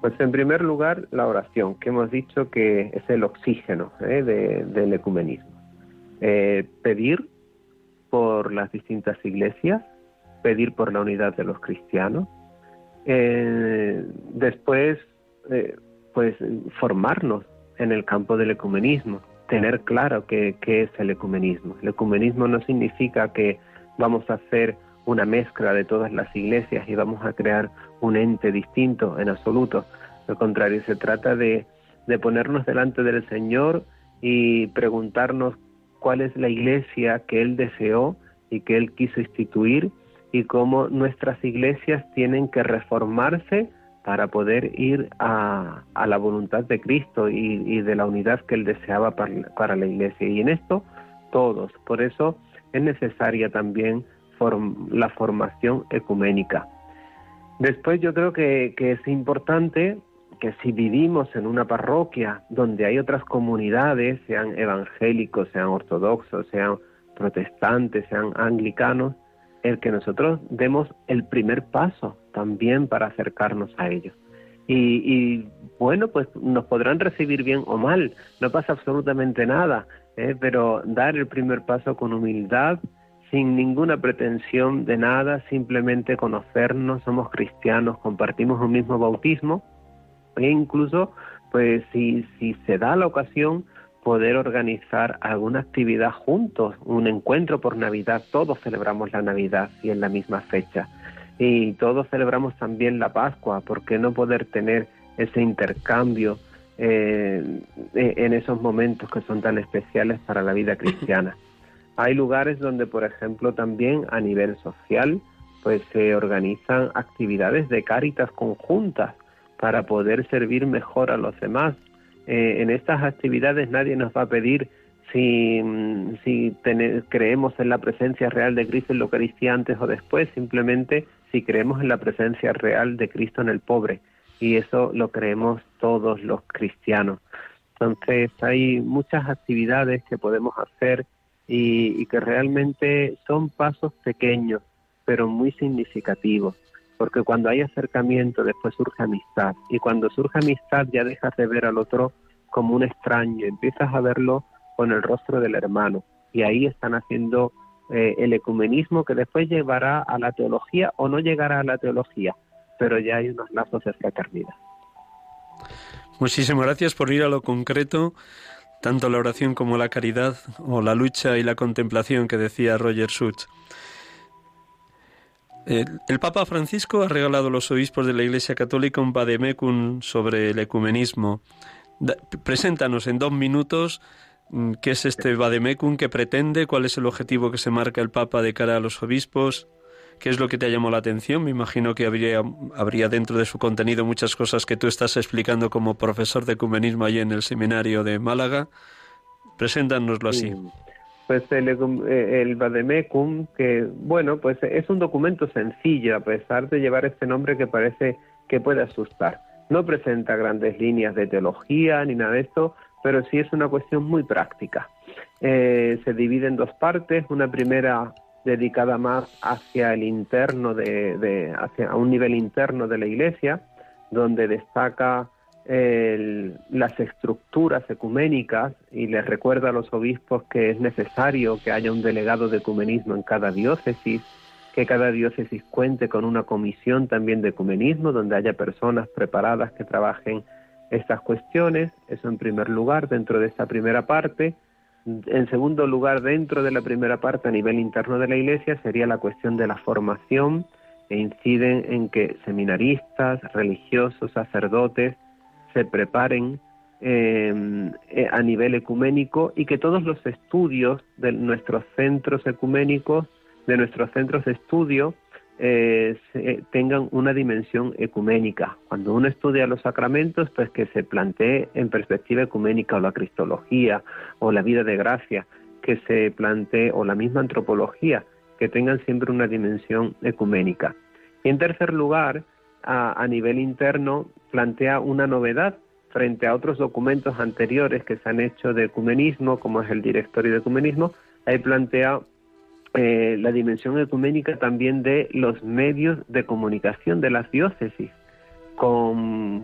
Pues en primer lugar, la oración, que hemos dicho que es el oxígeno ¿eh? del ecumenismo. Eh, pedir por las distintas iglesias, pedir por la unidad de los cristianos. Eh, después, pues formarnos en el campo del ecumenismo, tener claro qué es el ecumenismo. El ecumenismo no significa que vamos a hacer una mezcla de todas las iglesias y vamos a crear un ente distinto en absoluto. Al contrario, se trata de, de ponernos delante del Señor y preguntarnos cuál es la iglesia que Él deseó y que Él quiso instituir y cómo nuestras iglesias tienen que reformarse para poder ir a, a la voluntad de Cristo y, y, de la unidad que Él deseaba para, para, la iglesia. Y en esto todos. Por eso es necesaria también la formación ecuménica. Después yo creo que, es importante que si vivimos en una parroquia donde hay otras comunidades, sean evangélicos, sean ortodoxos, sean protestantes, sean anglicanos, el que nosotros demos el primer paso también para acercarnos a ellos. Y, bueno, pues nos podrán recibir bien o mal, no pasa absolutamente nada, ¿eh? pero dar el primer paso con humildad, sin ninguna pretensión de nada, simplemente conocernos, somos cristianos, compartimos un mismo bautismo e incluso, pues si, si se da la ocasión, poder organizar alguna actividad juntos, un encuentro por Navidad, todos celebramos la Navidad y en la misma fecha. Y todos celebramos también la Pascua, ¿por qué no poder tener ese intercambio eh, en esos momentos que son tan especiales para la vida [laughs] cristiana? Hay lugares donde, por ejemplo, también a nivel social, pues se organizan actividades de cáritas conjuntas para poder servir mejor a los demás. Eh, en estas actividades nadie nos va a pedir si, si creemos en la presencia real de Cristo en la Eucaristía antes o después, simplemente si creemos en la presencia real de Cristo en el pobre. y eso lo creemos todos los cristianos. Entonces hay muchas actividades que podemos hacer y, que realmente son pasos pequeños, pero muy significativos, porque cuando hay acercamiento después surge amistad y cuando surge amistad ya dejas de ver al otro como un extraño, empiezas a verlo con el rostro del hermano y ahí están haciendo eh, el ecumenismo que después llevará a la teología o no llegará a la teología, pero ya hay unos lazos de fraternidad. Muchísimas gracias por ir a lo concreto, tanto la oración como la caridad, o la lucha y la contemplación que decía Roger Schutz. El, Papa Francisco ha regalado a los obispos de la Iglesia Católica un vademecum sobre el ecumenismo. preséntanos en dos minutos mm, qué es este vademecum, qué pretende, cuál es el objetivo que se marca el Papa de cara a los obispos ¿Qué es lo que te ha llamado la atención? Me imagino que habría, habría dentro de su contenido muchas cosas que tú estás explicando como profesor de ecumenismo allí en el seminario de Málaga. Preséntanoslo así. Pues el, eh, el Vademecum, que bueno, pues es un documento sencillo a pesar de llevar este nombre que parece que puede asustar. No presenta grandes líneas de teología ni nada de esto, pero sí es una cuestión muy práctica. Eh, se divide en dos partes. Una primera dedicada más hacia el interno de, hacia un nivel interno de la iglesia donde destaca las estructuras ecuménicas y les recuerda a los obispos que es necesario que haya un delegado de ecumenismo en cada diócesis, que cada diócesis cuente con una comisión también de ecumenismo donde haya personas preparadas que trabajen estas cuestiones, eso en primer lugar. Dentro de esta primera parte, en segundo lugar, dentro de la primera parte a nivel interno de la Iglesia sería la cuestión de la formación. E inciden en que seminaristas, religiosos, sacerdotes se preparen em, eh, a nivel ecuménico y que todos los estudios de nuestros centros ecuménicos, de nuestros centros de estudio, eh, tengan una dimensión ecuménica. Cuando uno estudia los sacramentos, pues que se plantee en perspectiva ecuménica o la cristología o la vida de gracia, que se plantee o la misma antropología, que tengan siempre una dimensión ecuménica. Y en tercer lugar, a, nivel interno, plantea una novedad frente a otros documentos anteriores que se han hecho de ecumenismo, como es el directorio de ecumenismo, ahí plantea eh, la dimensión ecuménica también de los medios de comunicación de las diócesis, con,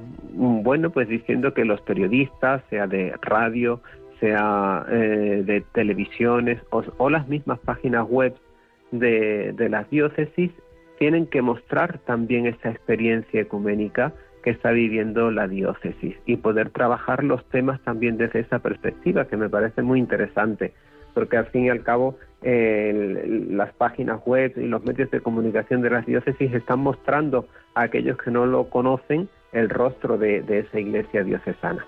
bueno, pues diciendo que los periodistas, sea de radio, sea eh, de televisiones o, las mismas páginas web de, de las diócesis, tienen que mostrar también esa experiencia ecuménica que está viviendo la diócesis y poder trabajar los temas también desde esa perspectiva, que me parece muy interesante porque al fin y al cabo las páginas web y los medios de comunicación de las diócesis están mostrando a aquellos que no lo conocen el rostro de, esa iglesia diocesana.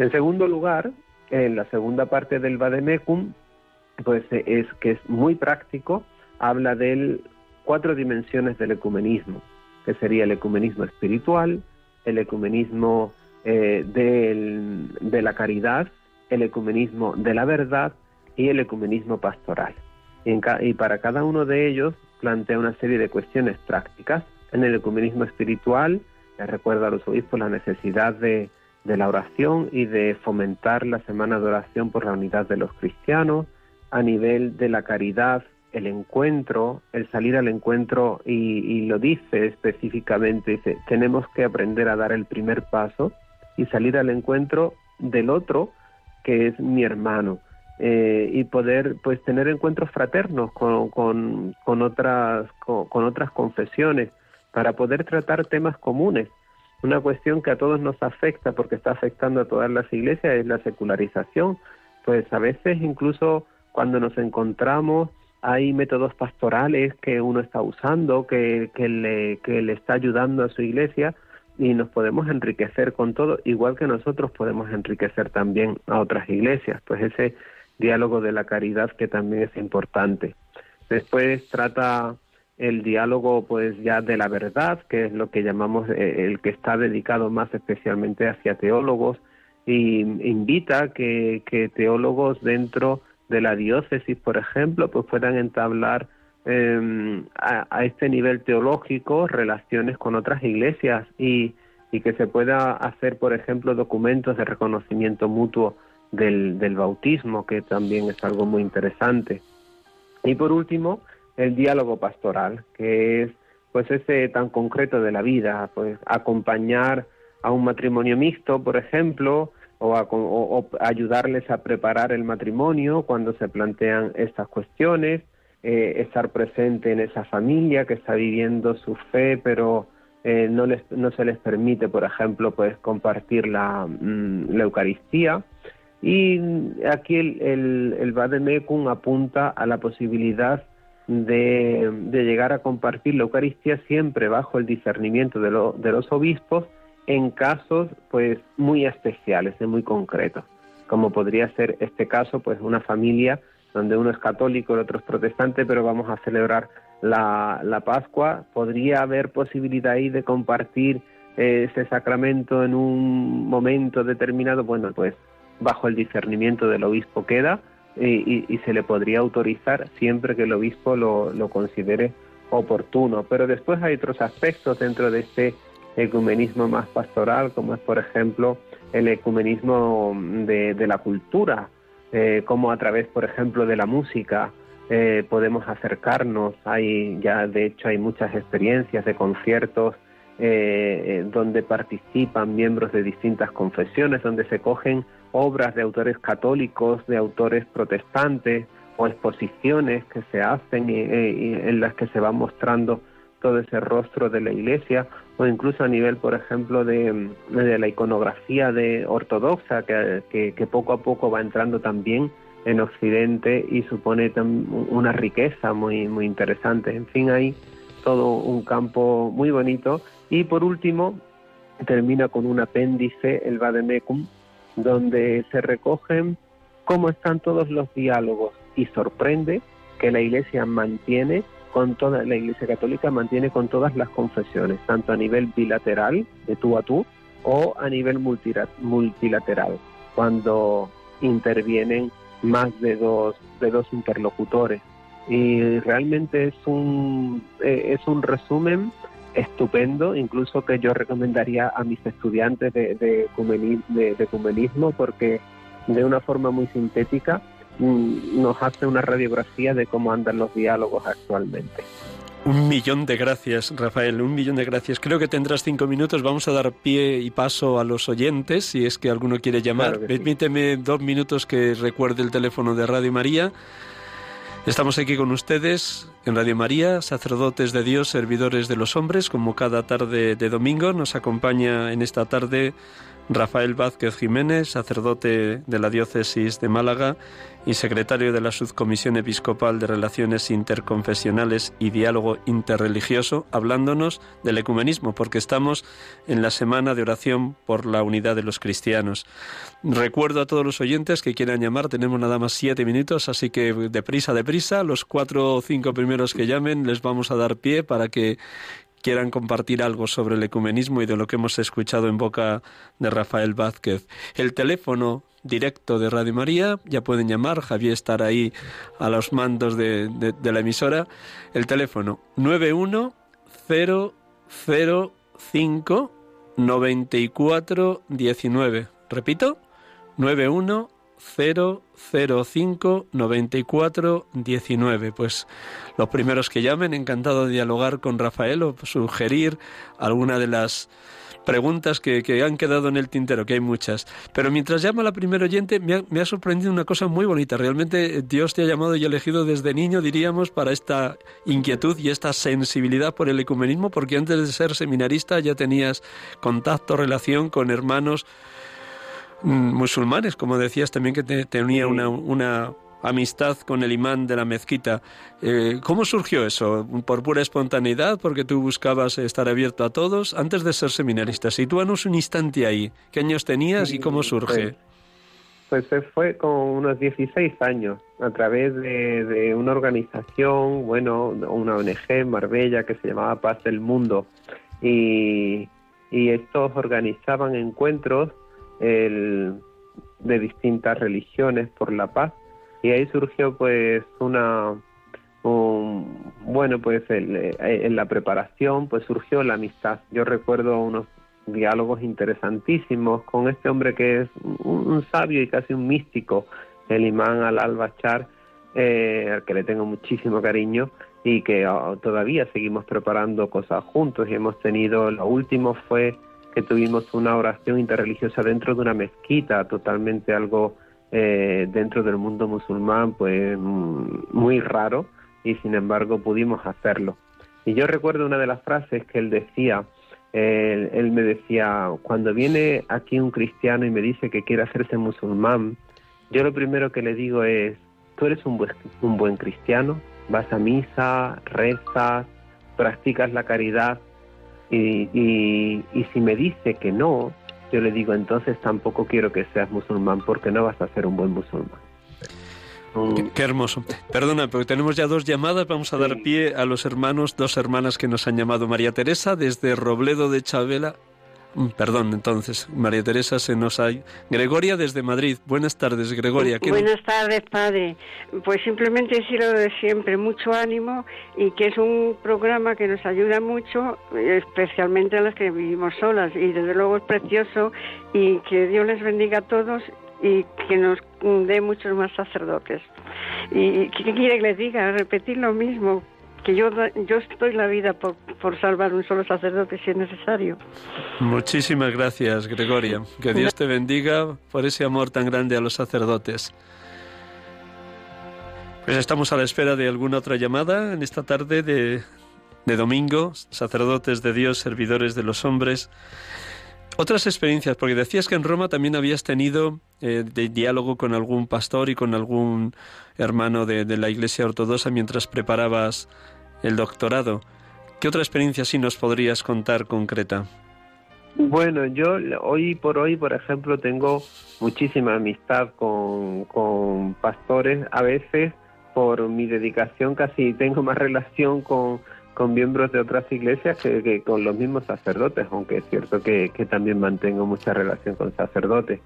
En segundo lugar, en la segunda parte del Vademecum, pues es que es muy práctico, habla de cuatro dimensiones del ecumenismo, que sería el ecumenismo espiritual, el ecumenismo eh, de la caridad, el ecumenismo de la verdad y el ecumenismo pastoral. Y, para cada uno de ellos plantea una serie de cuestiones prácticas. En el ecumenismo espiritual, le recuerda a los obispos la necesidad de, de la oración y de fomentar la semana de oración por la unidad de los cristianos. A nivel de la caridad, el encuentro, el salir al encuentro, y, y, lo dice específicamente, dice, tenemos que aprender a dar el primer paso y salir al encuentro del otro, que es mi hermano. Eh, y poder pues tener encuentros fraternos con, con, otras con, otras confesiones para poder tratar temas comunes una cuestión que a todos nos afecta porque está afectando a todas las iglesias es la secularización pues a veces incluso cuando nos encontramos hay métodos pastorales que uno está usando que, que, le, que le está ayudando a su iglesia y nos podemos enriquecer con todo, igual que nosotros podemos enriquecer también a otras iglesias. Pues ese diálogo de la caridad que también es importante. Después trata el diálogo pues ya de la verdad, que es lo que llamamos eh, el que está dedicado más especialmente hacia teólogos, y invita que, que teólogos dentro de la diócesis, por ejemplo, pues puedan entablar em, a, este nivel teológico relaciones con otras iglesias y, y que se pueda hacer, por ejemplo, documentos de reconocimiento mutuo del, del bautismo, que también es algo muy interesante. Y por último, el diálogo pastoral, que es pues ese tan concreto de la vida, pues acompañar a un matrimonio mixto, por ejemplo, o, ayudarles a preparar el matrimonio cuando se plantean estas cuestiones, eh, estar presente en esa familia que está viviendo su fe, pero eh, no, les, no se les permite, por ejemplo, pues compartir la, mm, la Eucaristía. Y aquí el, el, el apunta a la posibilidad de, de, llegar a compartir la Eucaristía siempre bajo el discernimiento de, de los obispos en casos pues muy especiales y muy concretos, como podría ser este caso, pues una familia donde uno es católico, el otro es protestante, pero vamos a celebrar la, la Pascua, podría haber posibilidad ahí de compartir eh, ese sacramento en un momento determinado, bueno, pues bajo el discernimiento del obispo queda y, se le podría autorizar siempre que el obispo lo, considere oportuno. Pero después hay otros aspectos dentro de este ecumenismo más pastoral, como es por ejemplo el ecumenismo de, la cultura, eh, como a través, por ejemplo, de la música eh, podemos acercarnos. Hay ya, de hecho, hay muchas experiencias de conciertos eh, donde participan miembros de distintas confesiones, donde se cogen obras de autores católicos, de autores protestantes o exposiciones que se hacen y, en las que se va mostrando todo ese rostro de la iglesia o incluso a nivel, por ejemplo, de, la iconografía de ortodoxa que, que, poco a poco va entrando también en Occidente y supone una riqueza muy, muy interesante. En fin, hay todo un campo muy bonito. Y por último, termina con un apéndice, el Vademecum, donde se recogen cómo están todos los diálogos y sorprende que la Iglesia mantiene con toda la Iglesia Católica mantiene con todas las confesiones, tanto a nivel bilateral, de tú a tú, o a nivel multilateral, cuando intervienen más de dos, de dos interlocutores. Y realmente es un, eh, es un resumen estupendo, incluso que yo recomendaría a mis estudiantes de, de, de, de ecumenismo, porque de una forma muy sintética Mm, nos hace una radiografía de cómo andan los diálogos actualmente. Un millón de gracias, Rafael, un millón de gracias. Creo que tendrás cinco minutos. Vamos a dar pie y paso a los oyentes, si es que alguno quiere llamar. Permíteme dos minutos que recuerde el teléfono de Radio María. Estamos aquí con ustedes en Radio María, sacerdotes de Dios, servidores de los hombres, como cada tarde de domingo. Nos acompaña en esta tarde Rafael Vázquez Jiménez, sacerdote de la diócesis de Málaga y secretario de la Subcomisión Episcopal de Relaciones Interconfesionales y Diálogo Interreligioso, hablándonos del ecumenismo, porque estamos en la semana de oración por la unidad de los cristianos. Recuerdo a todos los oyentes que quieran llamar, tenemos nada más siete minutos, así que deprisa, deprisa, los cuatro o cinco primeros que llamen les vamos a dar pie para que quieran compartir algo sobre el ecumenismo y de lo que hemos escuchado en boca de Rafael Vázquez. El teléfono directo de Radio María, ya pueden llamar, Javier estará ahí a los mandos de, de la emisora. El teléfono 91005 9419. Repito, 91 005 94 19. Pues los primeros que llamen, encantado de dialogar con Rafael o sugerir alguna de las preguntas que, han quedado en el tintero, que hay muchas. Pero mientras llama la primera oyente, me ha, me ha, sorprendido una cosa muy bonita. Realmente Dios te ha llamado y elegido desde niño, diríamos, para esta inquietud y esta sensibilidad por el ecumenismo, porque antes de ser seminarista ya tenías contacto, relación con hermanos musulmanes, como decías también que tenía una, una, amistad con el imán de la mezquita. Eh, ¿Cómo surgió eso? ¿Por pura espontaneidad? ¿Porque tú buscabas estar abierto a todos? Antes de ser seminarista, sitúanos un instante ahí. ¿Qué años tenías y cómo surge? Pues, pues fue con unos 16 años, a través de, de, una organización, bueno, una ONG Marbella que se llamaba Paz del Mundo. Y, y estos organizaban encuentros el, de distintas religiones por la paz. Y ahí surgió pues una bueno pues eh, en la preparación pues surgió la amistad. Yo recuerdo unos diálogos interesantísimos con este hombre que es un, sabio y casi un místico, el imán al-al-Bachar, eh, al que le tengo muchísimo cariño y que ah, todavía seguimos preparando cosas juntos. Y hemos tenido, lo último fue que tuvimos una oración interreligiosa dentro de una mezquita, totalmente algo eh, dentro del mundo musulmán, pues muy raro, y sin embargo pudimos hacerlo. Y yo recuerdo una de las frases que él decía, él, me decía, cuando viene aquí un cristiano y me dice que quiere hacerse musulmán, yo lo primero que le digo es, tú eres un un buen cristiano, vas a misa, rezas, practicas la caridad, y, y, si me dice que no, yo le digo, entonces tampoco quiero que seas musulmán porque no vas a ser un buen musulmán. Qué, hermoso. Perdona, pero tenemos ya dos llamadas. Vamos a dar pie a los hermanos, dos hermanas que nos han llamado. María Teresa desde Robledo de Chabela. Mm, perdón, entonces, María Teresa se nos ha... Gregoria desde Madrid. Buenas tardes, Gregoria. Buenas tardes, padre. Pues simplemente decirlo de siempre, mucho ánimo y que es un programa que nos ayuda mucho, especialmente a las que vivimos solas. Y desde luego es precioso y que Dios les bendiga a todos y que nos dé muchos más sacerdotes. ¿Y qué quiere que les diga? Repetir lo mismo, que yo, yo estoy la vida por, por salvar un solo sacerdote si es necesario. Muchísimas gracias, Gregoria. Que Dios te bendiga por ese amor tan grande a los sacerdotes. Pues estamos a la espera de alguna otra llamada en esta tarde de, de domingo, sacerdotes de Dios, servidores de los hombres. Otras experiencias, porque decías que en Roma también habías tenido eh, diálogo con algún pastor y con algún hermano de, la Iglesia Ortodoxa mientras preparabas el doctorado. ¿Qué otra experiencia sí nos podrías contar concreta? Bueno, yo hoy por hoy, por ejemplo, tengo muchísima amistad con, con pastores. A veces, por mi dedicación, casi tengo más [laughs] relación con con miembros de otras iglesias que, con los mismos sacerdotes, aunque es cierto que, también mantengo mucha relación con sacerdotes.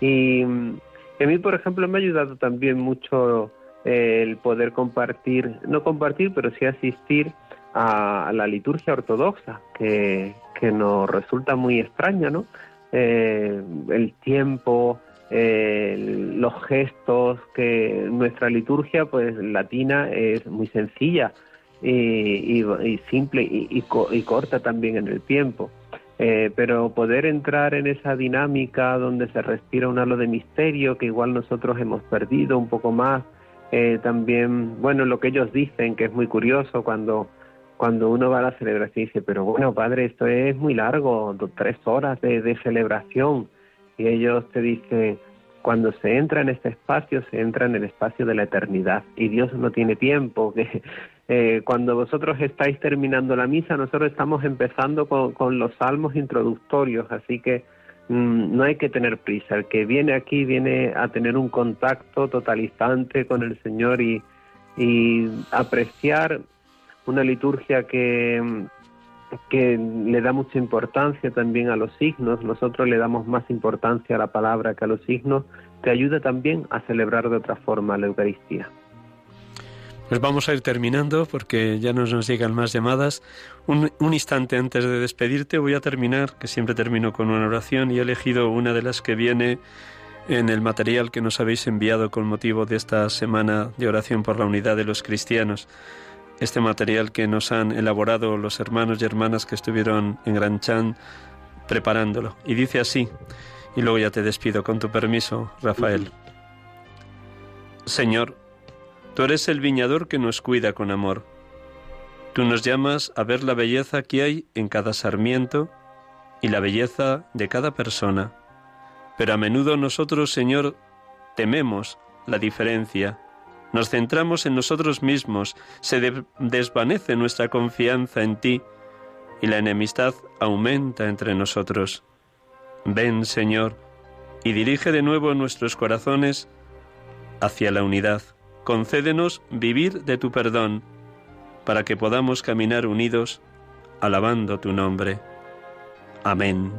Y, a mí, por ejemplo, me ha ayudado también mucho eh, el poder compartir, no compartir, pero sí asistir a, la liturgia ortodoxa, que, nos resulta muy extraña, ¿no? Eh, el tiempo, eh, los gestos, que nuestra liturgia, pues latina, es muy sencilla y, y, simple y, y, corta también en el tiempo. Eh, pero poder entrar en esa dinámica donde se respira un halo de misterio que igual nosotros hemos perdido un poco más, eh, también, bueno, lo que ellos dicen, que es muy curioso cuando, cuando uno va a la celebración y dice, pero bueno, padre, esto es muy largo, tres horas de, de celebración, y ellos te dicen, cuando se entra en este espacio, se entra en el espacio de la eternidad y Dios no tiene tiempo. Que, [laughs] eh, cuando vosotros estáis terminando la misa, nosotros estamos empezando con, los salmos introductorios, así que mm, no hay que tener prisa. El que viene aquí viene a tener un contacto totalizante con el Señor y, y apreciar una liturgia que que le da mucha importancia también a los signos, nosotros le damos más importancia a la palabra que a los signos, te ayuda también a celebrar de otra forma la Eucaristía. Pues vamos a ir terminando porque ya no nos llegan más llamadas. Un, un, instante antes de despedirte voy a terminar, que siempre termino con una oración y he elegido una de las que viene en el material que nos habéis enviado con motivo de esta semana de oración por la unidad de los cristianos este material que nos han elaborado los hermanos y hermanas que estuvieron en Gran Chan preparándolo. Y dice así, y luego ya te despido con tu permiso, Rafael. Señor, tú eres el viñador que nos cuida con amor. Tú nos llamas a ver la belleza que hay en cada sarmiento y la belleza de cada persona. Pero a menudo nosotros, Señor, tememos la diferencia nos centramos en nosotros mismos, se desvanece nuestra confianza en ti y la enemistad aumenta entre nosotros. Ven, Señor, y dirige de nuevo nuestros corazones hacia la unidad. Concédenos vivir de tu perdón, para que podamos caminar unidos, alabando tu nombre. Amén.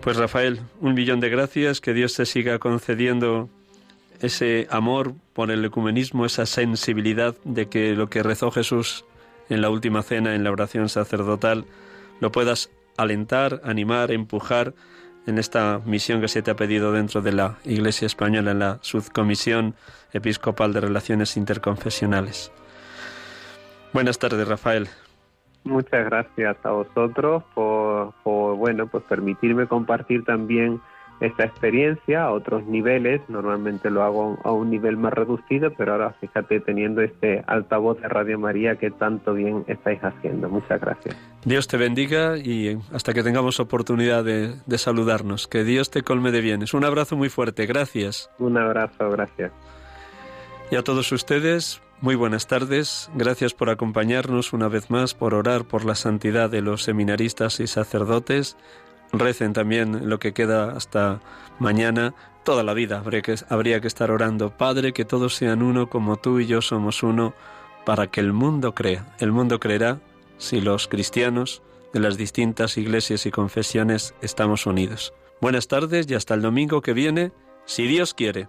Pues Rafael, un millón de gracias, que Dios te siga concediendo ese amor por el ecumenismo, esa sensibilidad de que lo que rezó Jesús en la última cena, en la oración sacerdotal, lo puedas alentar, animar, empujar en esta misión que se te ha pedido dentro de la Iglesia Española en la Subcomisión Episcopal de Relaciones Interconfesionales. Buenas tardes, Rafael. Muchas gracias a vosotros por, bueno, pues permitirme compartir también esta experiencia a otros niveles. Normalmente lo hago a un nivel más reducido, pero ahora fíjate teniendo este altavoz de Radio María que tanto bien estáis haciendo. Muchas gracias. Dios te bendiga y hasta que tengamos oportunidad de, de saludarnos. Que Dios te colme de bienes. Un abrazo muy fuerte. Gracias. Un abrazo, gracias. Y a todos ustedes, muy buenas tardes. Gracias por acompañarnos una vez más, por orar por la santidad de los seminaristas y sacerdotes recen también lo que queda hasta mañana. Toda la vida habría que, habría que estar orando. Padre, que todos sean uno como tú y yo somos uno, para que el mundo crea. El mundo creerá si los cristianos de las distintas iglesias y confesiones estamos unidos. Buenas tardes y hasta el domingo que viene, si Dios quiere.